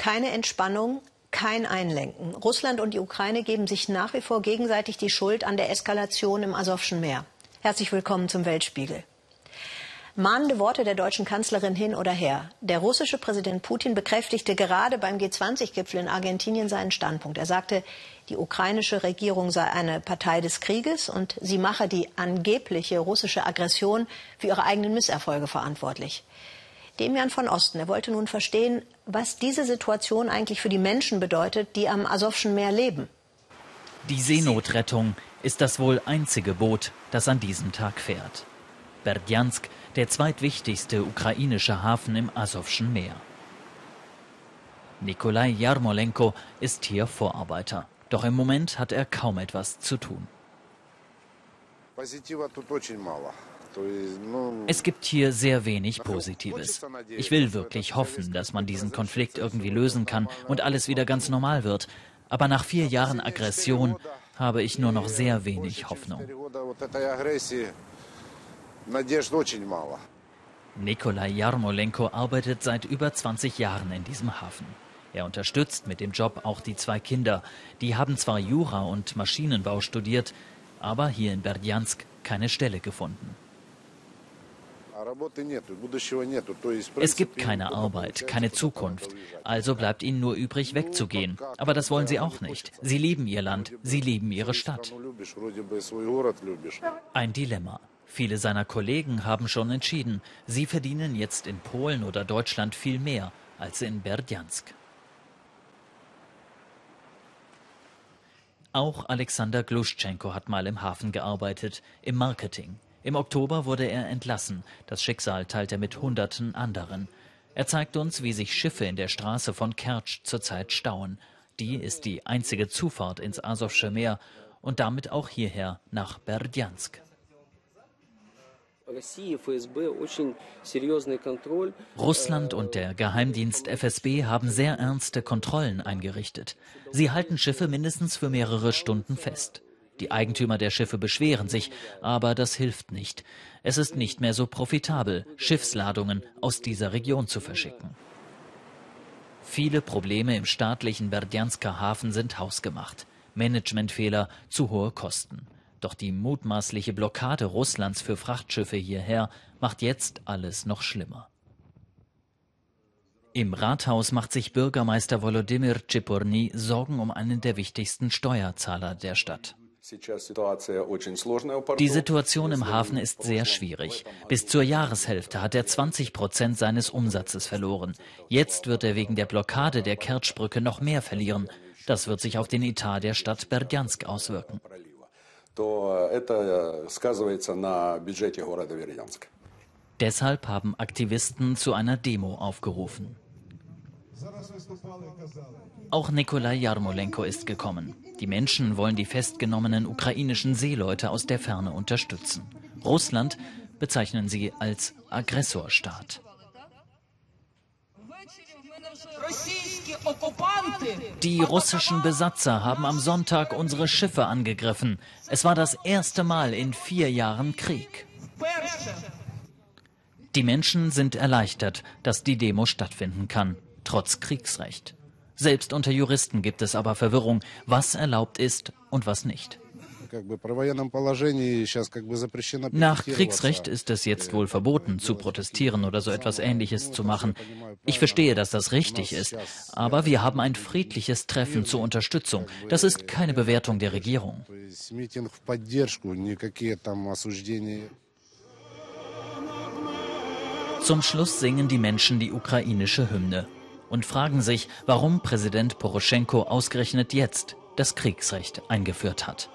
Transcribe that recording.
Keine Entspannung, kein Einlenken. Russland und die Ukraine geben sich nach wie vor gegenseitig die Schuld an der Eskalation im Asowschen Meer. Herzlich willkommen zum Weltspiegel. Mahnende Worte der deutschen Kanzlerin hin oder her. Der russische Präsident Putin bekräftigte gerade beim G20-Gipfel in Argentinien seinen Standpunkt. Er sagte, die ukrainische Regierung sei eine Partei des Krieges und sie mache die angebliche russische Aggression für ihre eigenen Misserfolge verantwortlich. Demian von Osten, er wollte nun verstehen, was diese Situation eigentlich für die Menschen bedeutet, die am Asowschen Meer leben. Die Seenotrettung ist das wohl einzige Boot, das an diesem Tag fährt. Berdjansk, der zweitwichtigste ukrainische Hafen im Asowschen Meer. Nikolai Jarmolenko ist hier Vorarbeiter. Doch im Moment hat er kaum etwas zu tun. Es gibt hier sehr wenig Positives. Ich will wirklich hoffen, dass man diesen Konflikt irgendwie lösen kann und alles wieder ganz normal wird. Aber nach vier Jahren Aggression habe ich nur noch sehr wenig Hoffnung. Nikolai Jarmolenko arbeitet seit über 20 Jahren in diesem Hafen. Er unterstützt mit dem Job auch die zwei Kinder. Die haben zwar Jura und Maschinenbau studiert, aber hier in Berdjansk keine Stelle gefunden. Es gibt keine Arbeit, keine Zukunft. Also bleibt ihnen nur übrig, wegzugehen. Aber das wollen sie auch nicht. Sie lieben ihr Land, sie lieben ihre Stadt. Ein Dilemma. Viele seiner Kollegen haben schon entschieden, sie verdienen jetzt in Polen oder Deutschland viel mehr als in Berdjansk. Auch Alexander Gluschenko hat mal im Hafen gearbeitet, im Marketing. Im Oktober wurde er entlassen. Das Schicksal teilt er mit Hunderten anderen. Er zeigt uns, wie sich Schiffe in der Straße von Kertsch zurzeit stauen. Die ist die einzige Zufahrt ins Asowsche Meer und damit auch hierher nach Berdjansk. Russland und der Geheimdienst FSB haben sehr ernste Kontrollen eingerichtet. Sie halten Schiffe mindestens für mehrere Stunden fest. Die Eigentümer der Schiffe beschweren sich, aber das hilft nicht. Es ist nicht mehr so profitabel, Schiffsladungen aus dieser Region zu verschicken. Viele Probleme im staatlichen Berdjansker Hafen sind hausgemacht. Managementfehler, zu hohe Kosten. Doch die mutmaßliche Blockade Russlands für Frachtschiffe hierher macht jetzt alles noch schlimmer. Im Rathaus macht sich Bürgermeister Volodymyr Tschiporny Sorgen um einen der wichtigsten Steuerzahler der Stadt. Die Situation im Hafen ist sehr schwierig. Bis zur Jahreshälfte hat er 20 Prozent seines Umsatzes verloren. Jetzt wird er wegen der Blockade der Kertschbrücke noch mehr verlieren. Das wird sich auf den Etat der Stadt Berdjansk auswirken. Deshalb haben Aktivisten zu einer Demo aufgerufen. Auch Nikolai Jarmolenko ist gekommen. Die Menschen wollen die festgenommenen ukrainischen Seeleute aus der Ferne unterstützen. Russland bezeichnen sie als Aggressorstaat. Die russischen Besatzer haben am Sonntag unsere Schiffe angegriffen. Es war das erste Mal in vier Jahren Krieg. Die Menschen sind erleichtert, dass die Demo stattfinden kann, trotz Kriegsrecht. Selbst unter Juristen gibt es aber Verwirrung, was erlaubt ist und was nicht. Nach Kriegsrecht ist es jetzt wohl verboten, zu protestieren oder so etwas Ähnliches zu machen. Ich verstehe, dass das richtig ist, aber wir haben ein friedliches Treffen zur Unterstützung. Das ist keine Bewertung der Regierung. Zum Schluss singen die Menschen die ukrainische Hymne und fragen sich, warum Präsident Poroschenko ausgerechnet jetzt das Kriegsrecht eingeführt hat.